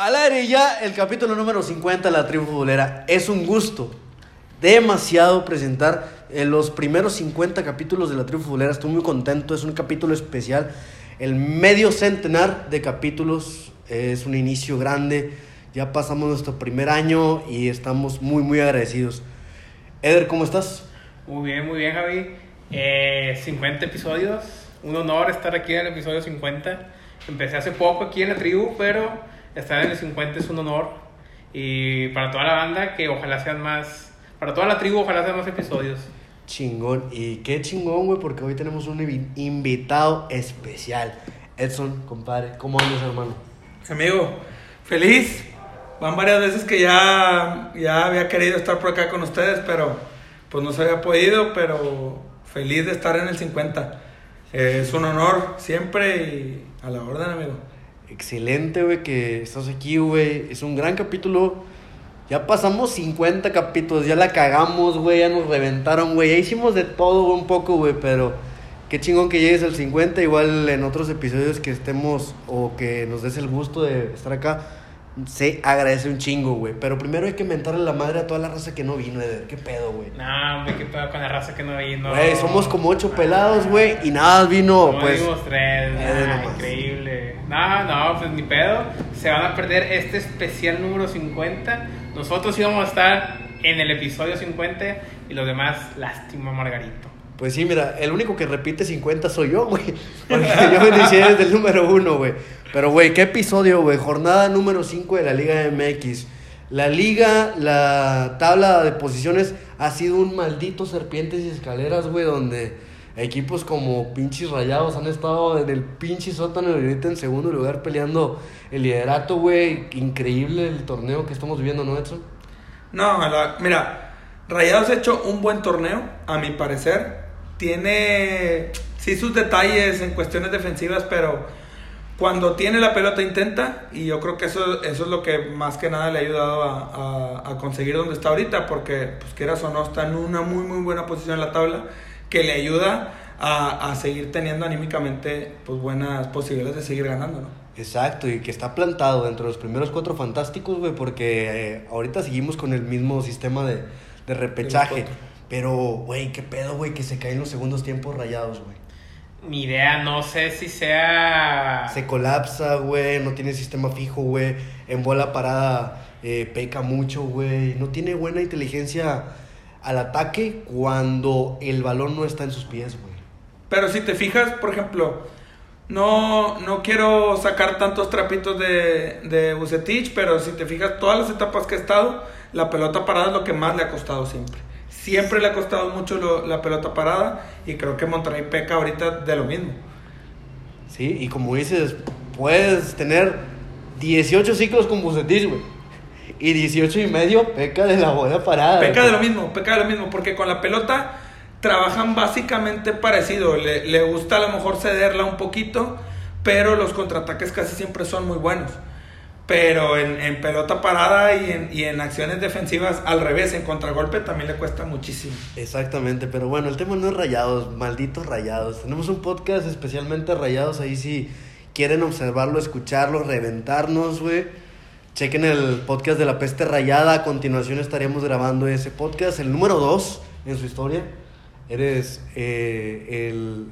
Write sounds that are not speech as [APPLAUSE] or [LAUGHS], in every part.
Al aire ya el capítulo número 50 de la tribu futbolera. Es un gusto demasiado presentar en eh, los primeros 50 capítulos de la tribu futbolera. Estoy muy contento, es un capítulo especial. El medio centenar de capítulos es un inicio grande. Ya pasamos nuestro primer año y estamos muy, muy agradecidos. Eder, ¿cómo estás? Muy bien, muy bien, Javi. Eh, 50 episodios. Un honor estar aquí en el episodio 50. Empecé hace poco aquí en la tribu, pero estar en el 50 es un honor. Y para toda la banda, que ojalá sean más. Para toda la tribu, ojalá sean más episodios. Chingón. Y qué chingón, güey, porque hoy tenemos un invi- invitado especial. Edson, compadre, ¿cómo andas, hermano? Amigo, feliz. Van varias veces que ya, ya había querido estar por acá con ustedes, pero pues no se había podido, pero feliz de estar en el 50. Eh, es un honor siempre y a la orden, amigo. Excelente, güey, que estás aquí, güey. Es un gran capítulo. Ya pasamos 50 capítulos, ya la cagamos, güey, ya nos reventaron, güey. Ya hicimos de todo un poco, güey, pero qué chingón que llegues al 50. Igual en otros episodios que estemos o que nos des el gusto de estar acá, se agradece un chingo, güey. Pero primero hay que mentarle la madre a toda la raza que no vino, Eder. ¿Qué pedo, güey? No, hombre, qué pedo con la raza que no vino. Güey, somos como ocho pelados, güey, y nada vino, Como pues. tres. nah, nomás. increíble. No, no, pues ni pedo. Se van a perder este especial número 50. Nosotros íbamos a estar en el episodio 50 y los demás, lástima, Margarito. Pues sí, mira, el único que repite 50 soy yo, güey. [LAUGHS] Porque yo me inicié desde el número uno, güey. Pero, güey, ¿qué episodio, güey? Jornada número 5 de la Liga MX. La liga, la tabla de posiciones ha sido un maldito serpientes y escaleras, güey, donde equipos como pinches rayados han estado en el pinche sótano y ahorita en segundo lugar peleando el liderato, güey. Increíble el torneo que estamos viviendo, ¿no, Edson? No, mira, Rayados ha hecho un buen torneo, a mi parecer. Tiene, sí, sus detalles en cuestiones defensivas, pero cuando tiene la pelota intenta. Y yo creo que eso, eso es lo que más que nada le ha ayudado a, a- a conseguir donde está ahorita, porque, pues quieras o no, está en una muy, muy buena posición en la tabla, que le ayuda a, a seguir teniendo anímicamente pues, buenas posibilidades de seguir ganando, ¿no? Exacto, y que está plantado dentro de los primeros cuatro fantásticos, güey, porque eh, ahorita seguimos con el mismo sistema de, de repechaje. Pero, güey, qué pedo, güey, que se caen los segundos tiempos rayados, güey. Ni idea, no sé si sea. Se colapsa, güey, no tiene sistema fijo, güey. En bola parada eh, peca mucho, güey. No tiene buena inteligencia al ataque cuando el balón no está en sus pies, güey. Pero si te fijas, por ejemplo, no, no quiero sacar tantos trapitos de, de Bucetich, pero si te fijas, todas las etapas que ha estado, la pelota parada es lo que más le ha costado siempre. Siempre le ha costado mucho lo- la pelota parada y creo que Monterrey peca ahorita de lo mismo. Sí, y como dices, puedes tener 18 ciclos con Bucetich, güey. Y 18 y medio peca de la bola parada. Peca de lo mismo, peca de lo mismo, porque con la pelota trabajan básicamente parecido. Le, le gusta a lo mejor cederla un poquito, pero los contraataques casi siempre son muy buenos. Pero en, en pelota parada y en, y en acciones defensivas al revés, en contragolpe también le cuesta muchísimo. Exactamente, pero bueno, el tema no es rayados, malditos rayados. Tenemos un podcast especialmente rayados ahí si quieren observarlo, escucharlo, reventarnos, güey. Chequen el podcast de la peste rayada. A continuación estaremos grabando ese podcast, el número 2 en su historia. Eres eh, el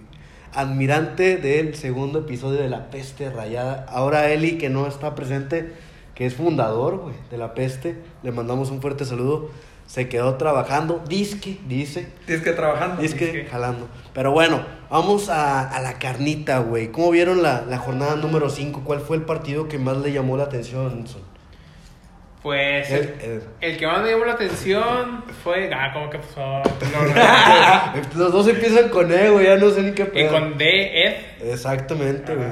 admirante del segundo episodio de La Peste Rayada. Ahora Eli, que no está presente, que es fundador, de La Peste, le mandamos un fuerte saludo. Se quedó trabajando, disque, dice, Tienes que trabajando. disque, Disque. jalando. Pero bueno, vamos a, a la carnita, güey. ¿Cómo vieron la, la jornada número 5? ¿Cuál fue el partido que más le llamó la atención? Son? Pues. El- el- El que más me llamó la atención fue. Ah, ¿cómo que pasó? [LAUGHS] No. Los dos empiezan con E, güey, ya no sé ni qué y pedo. con D, Ed. Exactamente, güey.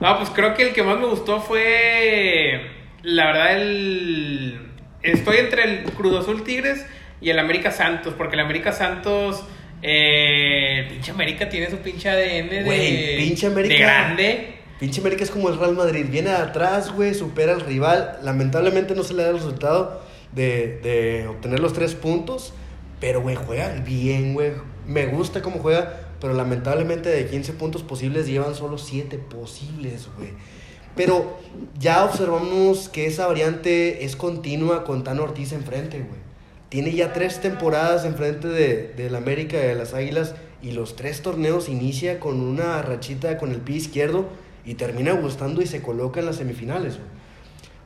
No, pues creo que el que más me gustó fue. La verdad, el. Estoy entre el Cruz Azul Tigres y el América Santos, porque el América Santos. Eh, pinche América tiene su pinche ADN de. Güey, pinche América. De grande. Pinche América es como el Real Madrid. Viene de atrás, güey, supera al rival. Lamentablemente no se le da el resultado de, de obtener los tres puntos. Pero, güey, juega bien, güey. Me gusta cómo juega. Pero lamentablemente de 15 puntos posibles llevan solo 7 posibles, güey. Pero ya observamos que esa variante es continua con Tano Ortiz enfrente, güey. Tiene ya tres temporadas enfrente de, del América de las Águilas y los tres torneos inicia con una rachita con el pie izquierdo y termina gustando y se coloca en las semifinales.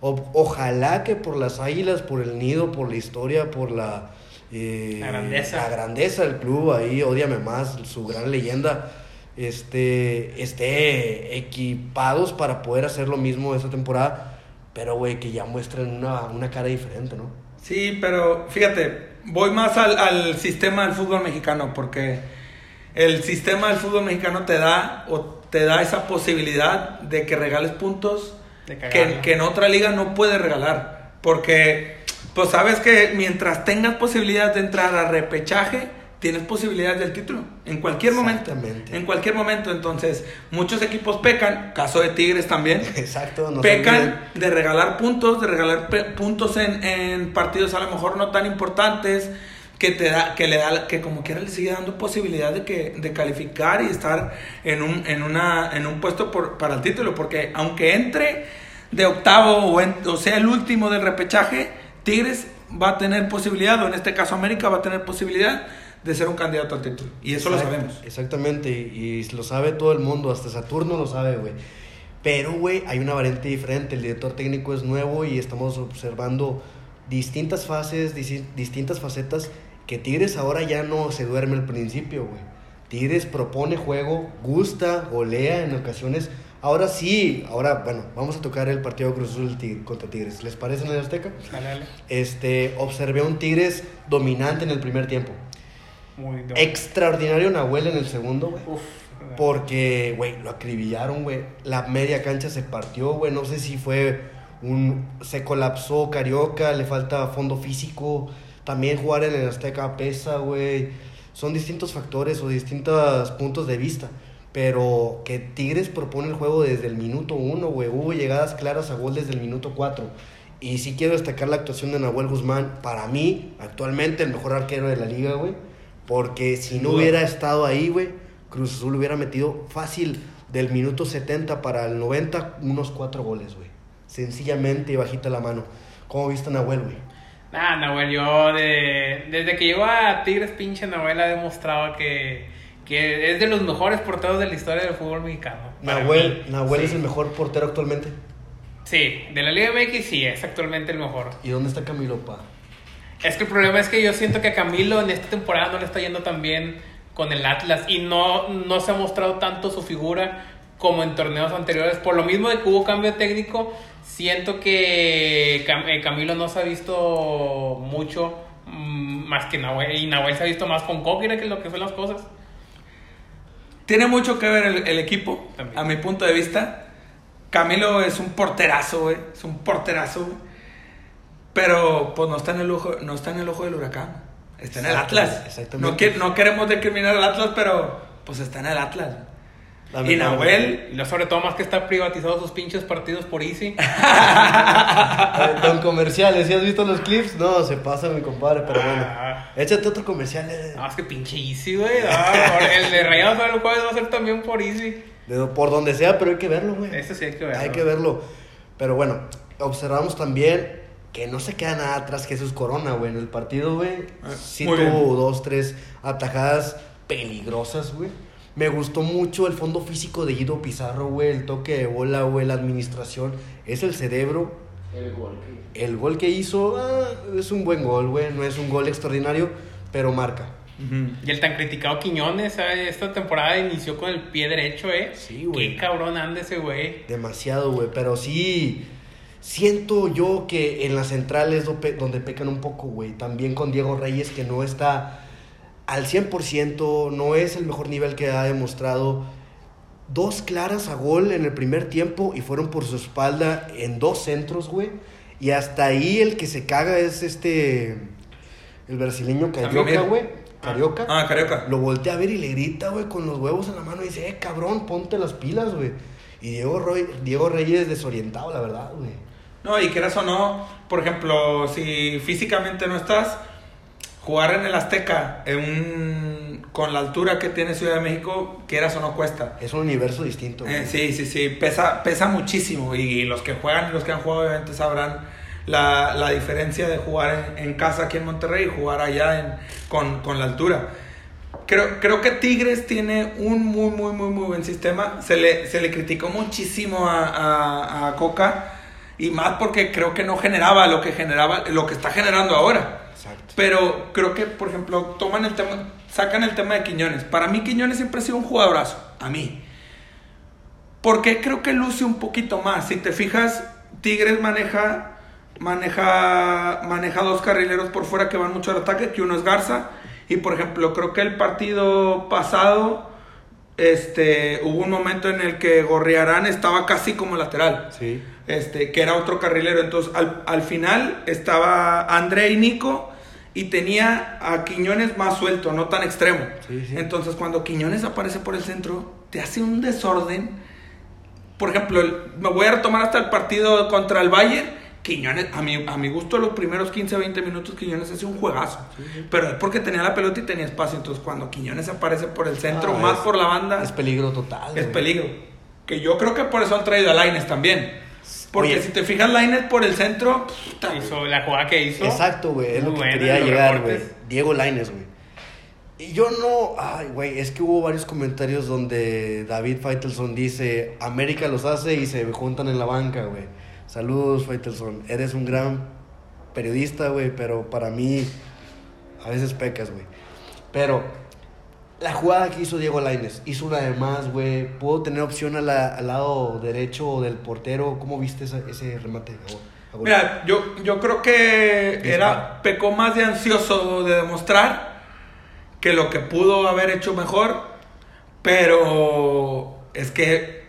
O- ojalá que por las Águilas, por el nido, por la historia, por la... eh, La grandeza. la grandeza del club, ahí, odiame más, su gran leyenda, este, esté equipados para poder hacer lo mismo esta temporada, pero, güey, que ya muestren una, una cara diferente, ¿no? Sí, pero fíjate, voy más al, al sistema del fútbol mexicano, porque el sistema del fútbol mexicano te da o te da esa posibilidad de que regales puntos que, que en otra liga no puedes regalar. Porque, pues sabes que mientras tengas posibilidad de entrar a repechaje, tienes posibilidad del título. En cualquier momento. En cualquier momento. Entonces, muchos equipos pecan, caso de Tigres también. [LAUGHS] Exacto, no pecan de regalar puntos, de regalar puntos en, en partidos a lo mejor no tan importantes, que te da, que le da, que como quiera le sigue dando posibilidad de que, de calificar y estar en un, en una, en un puesto por, para el título, porque aunque entre de octavo o, en- o sea el último del repechaje, Tigres va a tener posibilidad, o en este caso América va a tener posibilidad de ser un candidato al título. Y eso lo sabemos. Exactamente, y, y lo sabe todo el mundo, hasta Saturno lo sabe, güey. Pero, güey, hay una variante diferente, el director técnico es nuevo y estamos observando distintas fases, distintas facetas que Tigres ahora ya no se duerme al principio, güey. Tigres propone juego, gusta, golea en ocasiones. Ahora sí, ahora, bueno, vamos a tocar el partido Cruz Azul contra Tigres. ¿Les parece en el Azteca? Dale, dale. Este, observé un Tigres dominante en el primer tiempo. Muy. Extraordinario Nahuel en el segundo, güey. Uf. Porque, güey, lo acribillaron, güey. La media cancha se partió, güey. No sé si fue un... Se colapsó Carioca, le falta fondo físico. También jugar en el Azteca pesa, güey. Son distintos factores o distintos puntos de vista. Pero que Tigres propone el juego desde el minuto uno, güey. Hubo llegadas claras a gol desde el minuto cuatro. Y sí quiero destacar la actuación de Nahuel Guzmán. Para mí, actualmente, el mejor arquero de la liga, güey. Porque si no hubiera estado ahí, güey, Cruz Azul hubiera metido fácil del minuto 70 para el 90 unos cuatro goles, güey. Sencillamente y bajita la mano. ¿Cómo viste a Nahuel, güey? Nah, Nahuel, yo de, desde que llegó a Tigres, pinche Nahuel ha demostrado que, que es de los mejores porteros de la historia del fútbol mexicano. Nahuel. Nahuel Sí. es el mejor portero actualmente. Sí, de la Liga MX sí, es actualmente el mejor. ¿Y dónde está Camilo, pa? Es que el problema es que yo siento que a Camilo en esta temporada no le está yendo tan bien con el Atlas y no, no se ha mostrado tanto su figura como en torneos anteriores. Por lo mismo de que hubo cambio técnico, siento que Cam- eh, Camilo no se ha visto mucho mm, más que Nahuel. Y Nahuel se ha visto más con Coquira que lo que son las cosas. Tiene mucho que ver el, el equipo, También. a mi punto de vista. Camilo es un porterazo, güey. Es un porterazo, güey. Pero, pues, no está en el ojo, no está en el ojo del huracán. Está en el Atlas. exactamente. No queremos discriminar al Atlas, pero, pues, está en el Atlas. Y. Nahuel, sobre todo más que está privatizado sus pinches partidos por Easy. [LAUGHS] Eh, Con comerciales, ¿sí has visto los clips? No, se pasa mi compadre, pero bueno. Ah. Échate otro comercial. eh. No, es que pinche Easy, güey. Por- el de Rayados para el jueves va a ser también por Easy. De- por donde sea, pero hay que verlo, güey. Eso sí hay que verlo. Hay que verlo. Pero bueno, observamos también que no se queda nada atrás Jesús Corona, güey. En el partido, güey, Ah, sí tuvo bien. dos, tres atajadas peligrosas, güey. Me gustó mucho el fondo físico de Guido Pizarro, güey. El toque de bola, güey. La administración. Es el cerebro. El gol que El gol que hizo ah, es un buen gol, güey. No es un gol extraordinario, pero marca. Y el tan criticado Quiñones, ¿sabes? esta temporada inició con el pie derecho, ¿eh? Sí, güey. Qué cabrón anda ese güey. Demasiado, güey. Pero sí, siento yo que en las centrales donde pecan un poco, güey. También con Diego Reyes, que no está al 100%, no es el mejor nivel que ha demostrado. Dos claras a gol en el primer tiempo y fueron por su espalda en dos centros, güey. Y hasta ahí el que se caga es este. El brasileño Carioca, güey. Carioca. Ah, Carioca. Lo voltea a ver y le grita, güey, con los huevos en la mano y dice, eh, cabrón, ponte las pilas, güey. Y Diego, Roy- Diego Reyes desorientado, la verdad, güey. No, y quieras o no, por ejemplo, si físicamente no estás, jugar en el Azteca en un con, la altura que tiene Ciudad de México, quieras o no cuesta. Es un universo distinto. Eh, sí, sí, sí, pesa, pesa muchísimo y los que juegan y los que han jugado obviamente sabrán la, la diferencia de jugar en, en casa aquí en Monterrey y jugar allá en, con, con la altura. Creo, creo que Tigres tiene un muy, muy, muy, muy buen sistema. Se le, se le criticó muchísimo a, a, a Coca y más porque creo que no generaba lo que generaba, lo que está generando ahora. Exacto. Pero creo que, por ejemplo, toman el tema, sacan el tema de Quiñones. Para mí Quiñones siempre ha sido un jugadorazo, a mí. Porque creo que luce un poquito más. Si te fijas, Tigres maneja, maneja, maneja dos carrileros por fuera que van mucho al ataque, que uno es Garza. Y por ejemplo, creo que el partido pasado, este, hubo un momento en el que Gorriarán estaba casi como lateral Sí. este, que era otro carrilero. Entonces, al, al final estaba André y Nico y tenía a Quiñones más suelto, no tan extremo. Sí, sí. Entonces, cuando Quiñones aparece por el centro, te hace un desorden. Por ejemplo, el- me voy a retomar hasta el partido contra el Bayern. Quiñones, a mi, a mi gusto, los primeros 15, 20 minutos, Quiñones hace un juegazo. Pero es porque tenía la pelota y tenía espacio. Entonces, cuando Quiñones aparece por el centro, Ah, más es- por la banda, Es peligro total. es güey. peligro. Que yo creo que por eso han traído a Laines también. Porque Oye. si te fijas, Laines por el centro, puta, Hizo la jugada que hizo. Exacto, güey. Es lo que quería llegar, güey. Diego Laines, güey. Y yo no. Ay, güey. Es que hubo varios comentarios donde David Faitelson dice: América los hace y se juntan en la banca, güey. Saludos, Faitelson. Eres un gran periodista, güey. Pero para mí, a veces pecas, güey. Pero la jugada que hizo Diego Laines, hizo una de más, güey. Pudo tener opción a la- al lado derecho del portero. ¿Cómo viste esa- ese remate? a? A mira, yo, yo creo que era, pecó más de ansioso de demostrar que lo que pudo haber hecho mejor, pero es que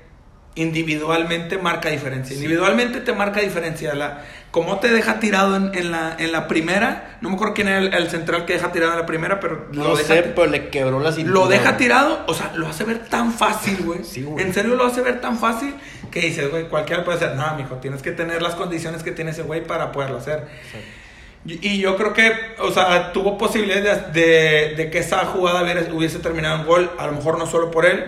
individualmente marca diferencia. Individualmente te marca diferencia. La, como te deja tirado en, en la, en la primera, no me acuerdo quién era el, el central que deja tirado en la primera, pero No lo deja sé, ti- pero le quebró la cintura. Lo deja tirado, o sea, lo hace ver tan fácil, güey. Sí, güey. En serio lo hace ver tan fácil que dices, güey, cualquiera puede hacer. No, mijo, tienes que tener las condiciones que tiene ese güey para poderlo hacer. Y, y yo creo que, o sea, tuvo posibilidades de, de- de que esa jugada hubiese terminado en gol, a lo mejor no solo por él,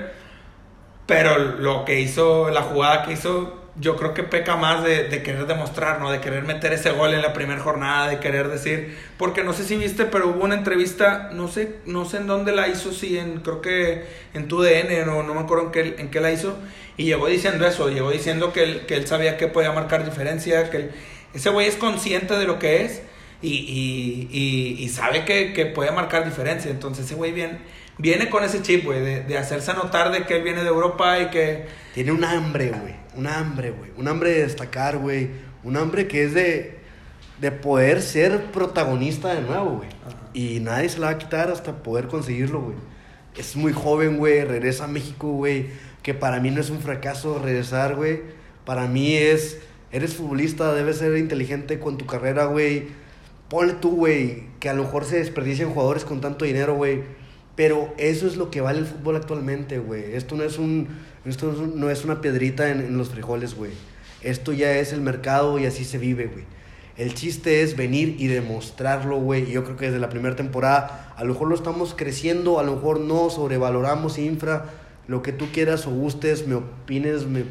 pero lo que hizo, la jugada que hizo, yo creo que peca más de, de querer demostrar, ¿no? De querer meter ese gol en la primera jornada, de querer decir, porque no sé si viste, pero hubo una entrevista, no sé, no sé en dónde la hizo, si en, creo que en tu DN, no, no me acuerdo en qué, en qué la hizo, y llegó diciendo eso, llegó diciendo que él, que él sabía que podía marcar diferencia, que él- ese güey es consciente de lo que es y, y, y, y sabe que, que puede marcar diferencia, entonces ese güey viene, viene con ese chip, güey, de, de hacerse notar de que él viene de Europa y que... Tiene un hambre, güey. Un hambre, güey. Un hambre de destacar, güey. Un hambre que es de, de poder ser protagonista de nuevo, güey. Y nadie se la va a quitar hasta poder conseguirlo, güey. Es muy joven, güey. Regresa a México, güey. Que para mí no es un fracaso regresar, güey. Para mí es... Eres futbolista, debes ser inteligente con tu carrera, güey. Ponle tú, güey, que a lo mejor se desperdician jugadores con tanto dinero, güey. Pero eso es lo que vale el fútbol actualmente, güey. Esto no es un, esto no es una piedrita en, en los frijoles, güey. Esto ya es el mercado y así se vive, güey. El chiste es venir y demostrarlo, güey. Y yo creo que desde la primera temporada, a lo mejor lo estamos creciendo, a lo mejor no, sobrevaloramos infra, lo que tú quieras o gustes, me opines, me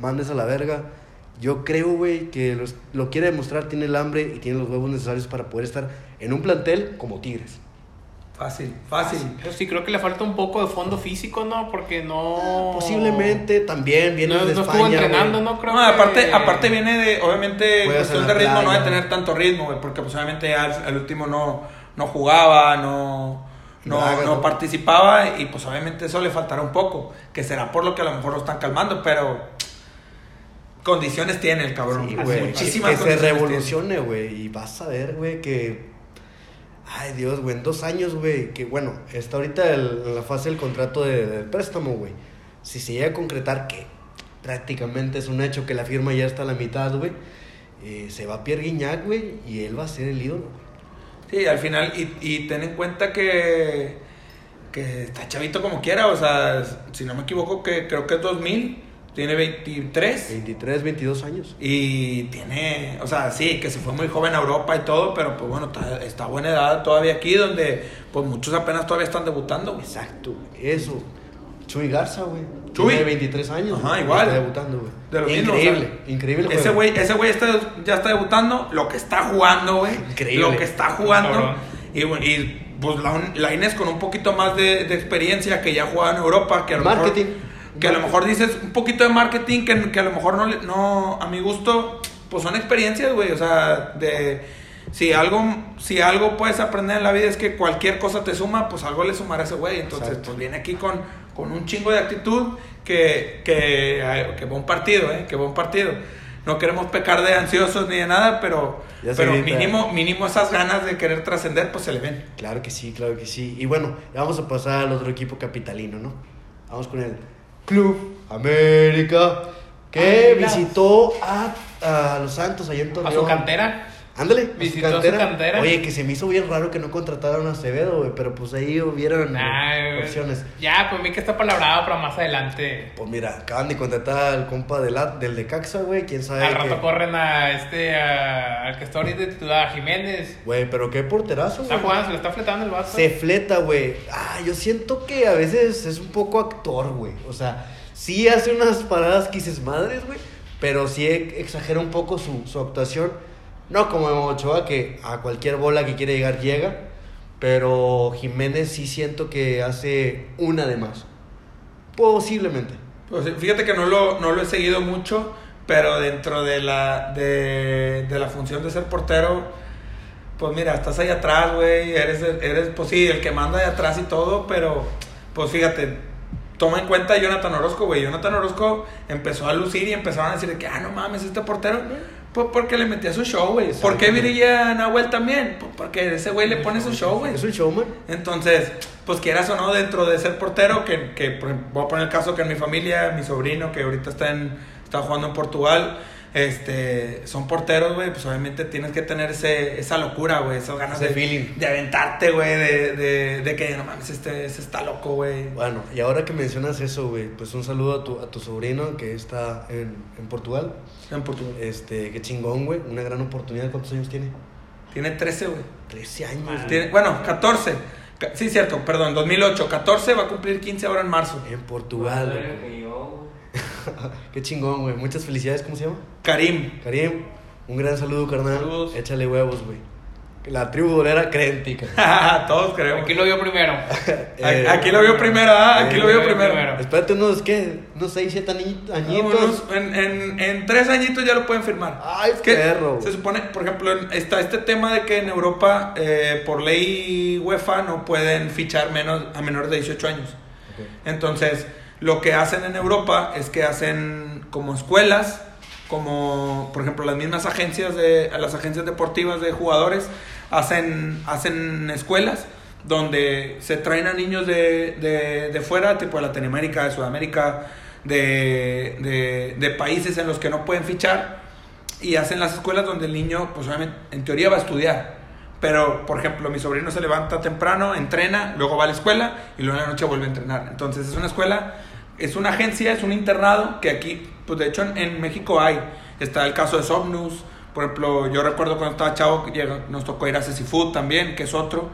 mandes a la verga. Yo creo, güey, que los- lo quiere demostrar, tiene el hambre y tiene los huevos necesarios para poder estar en un plantel como Tigres. Fácil, fácil. Pero sí creo que le falta un poco de fondo físico, ¿no? Porque no... Posiblemente también viene No, de no España. estuvo entrenando. ¿no? Creo No, que- aparte, aparte viene de, obviamente, cuestión de ritmo, no de tener tanto ritmo, güey, porque pues obviamente al, al último no, no jugaba, no, no, Braga, no ¿no? participaba y pues obviamente eso le faltará un poco, que será por lo que a lo mejor lo están calmando, pero condiciones tiene el cabrón, Sí, muchísimas que se condiciones tiene. revolucione, güey. Y vas a ver, güey, que. Ay, Dios, güey. En dos años, güey. Que bueno, está ahorita en la fase del contrato de, préstamo, güey. Si se llega a concretar, que prácticamente es un hecho que la firma ya está a la mitad, güey. eh, se va Pierre Guignac, güey. Y él va a ser el ídolo. Sí, al final, y, y ten en cuenta que, que está chavito como quiera, o sea, si no me equivoco, que creo que es 2000, Tiene 23. 23, 22 años. Y tiene, o sea, sí, que se fue muy joven a Europa y todo, pero pues bueno, está, está a buena edad todavía aquí, donde pues muchos apenas todavía están debutando. güey. Exacto. Eso. Chuy Garza, güey. Chuy. Tiene 23 años. Ajá, güey, igual. Está debutando, güey. De lo mismo, increíble, o sea, increíble. Ese güey, ese güey está, ya está debutando, lo que está jugando, güey. Increíble. Lo que está jugando. Y, bueno, y pues la, la Inés con un poquito más de, de experiencia que ya juega en Europa, que a lo Marketing. mejor que a lo mejor dices un poquito de marketing que, que a lo mejor no, no a mi gusto pues son experiencias güey o sea de si algo si algo puedes aprender en la vida es que cualquier cosa te suma pues algo le sumará a ese güey entonces Exacto. pues viene aquí con, con un chingo de actitud que que que buen partido eh que buen partido no queremos pecar de ansiosos ni de nada pero pero mínimo mínimo esas ganas de querer trascender pues se le ven Claro que sí, claro que sí. Y bueno, ya vamos a pasar al otro equipo capitalino, ¿no? Vamos con el Club América, que visitó a, a Los Santos allá en A Torreón. su cantera. Ándale, Visitó su cantera. Oye, que se me hizo bien raro que no contrataron a Acevedo, güey, pero pues ahí hubieron Nah, güey. opciones. Ya, pues vi que está palabrado para más adelante. Pues mira, acaban de contratar al compa de la- del de Caxa, güey, quién sabe. Al rato corren a este, a- al que está ahorita titular, a Jiménez. Güey, pero qué porterazo, Está güey. jugando, se le está fletando el vaso. Se fleta, güey. Ah, yo siento que a veces es un poco actor, güey. O sea, sí hace unas paradas que dices madres, güey. Pero sí e- exagera un poco su, su actuación. No como Ochoa, que a cualquier bola que quiere llegar, llega. Pero Jiménez sí siento que hace una de más. Posiblemente. Pues, fíjate que no lo, no lo he seguido mucho, pero dentro de la, de, de la función de ser portero, pues mira, estás ahí atrás, güey, eres, eres, pues sí, el que manda de atrás y todo, pero pues fíjate, toma en cuenta a Jonathan Orozco, güey. Jonathan Orozco empezó a lucir y empezaron a decir que, ah, no mames, este portero, pues porque le metía su show, güey. ¿Por qué. Virilla Nahuel también? Pues porque ese güey le pone su show, güey. Es un showman. Entonces, pues quieras o no, dentro de ser portero, que, que voy a poner el caso que en mi familia, mi sobrino, que ahorita está, en, está jugando en Portugal, este, son porteros, güey, pues obviamente tienes que tener ese, esa locura, güey, esas ganas Ese de, feeling. de aventarte, güey, de, de, de que no mames, este, este está loco, güey. Bueno, y ahora que mencionas eso, güey, pues un saludo a tu, a tu sobrino que está en, en Portugal. En Portugal. Este, qué chingón, güey. Una gran oportunidad. ¿Cuántos años tiene? Tiene 13, güey. 13 años. Tiene- Bueno, 14. Ca- Sí, cierto, perdón, 2008. 14 va a cumplir 15 ahora en marzo. En Portugal, güey. Qué chingón, güey. Muchas felicidades, ¿cómo se llama? Karim. Karim, un gran saludo, carnal. Saludos. Échale huevos, güey. La tribu bolera crédita. [LAUGHS] Todos creemos. Aquí lo vio primero. [LAUGHS] Eh, Aquí lo vio primero, ah, aquí eh, lo vio primero. primero. Espérate unos, ¿qué? Unos 6, 7 añitos. Unos- en, en, en tres añitos ya lo pueden firmar. Ay, Es que perro. Se supone, por ejemplo, en- está este tema de que en Europa, eh, por ley UEFA, no pueden fichar menos a menores de 18 años. Ok. Entonces, lo que hacen en Europa es que hacen como escuelas, como por ejemplo las mismas agencias de las agencias deportivas de jugadores hacen hacen escuelas donde se traen a niños de, de, de fuera, tipo de Latinoamérica, de Sudamérica, de, de, de países en los que no pueden fichar y hacen las escuelas donde el niño, pues obviamente, en teoría va a estudiar. Pero, por ejemplo, mi sobrino se levanta temprano, entrena, luego va a la escuela y luego en la noche vuelve a entrenar. Entonces, es una escuela, es una agencia, es un internado que aquí, pues de hecho en, México hay. Está el caso de Somnus. Por ejemplo, yo recuerdo cuando estaba chavo, nos tocó ir a Cecifood también, que es otro.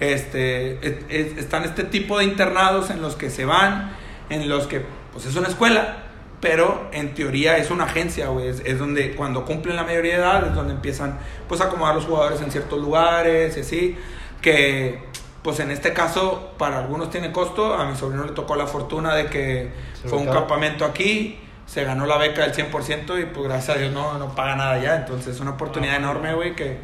Este, es- es- están este tipo de internados en los que se van, en los que, pues es una escuela, pero en teoría es una agencia, güey. Es, es donde cuando cumplen la mayoría de edad es donde empiezan pues a acomodar los jugadores en ciertos lugares y así. Que pues en este caso para algunos tiene costo. A mi sobrino le tocó la fortuna de que Se fue un campamento aquí. Se ganó la beca del 100% y pues gracias a Dios no, no paga nada ya. Entonces es una oportunidad Ah, enorme, güey, que,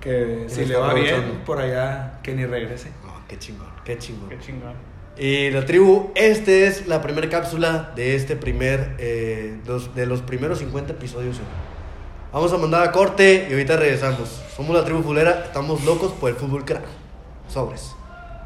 que si le va bien por allá, que ni regrese. No, qué chingón, qué chingón. Qué chingón. Y la tribu, esta es la primera cápsula de este primer, eh, dos- de los primeros 50 episodios. güey. Vamos a mandar a corte y ahorita regresamos. Somos la tribu fulera, estamos locos por el fútbol crack. Sobres.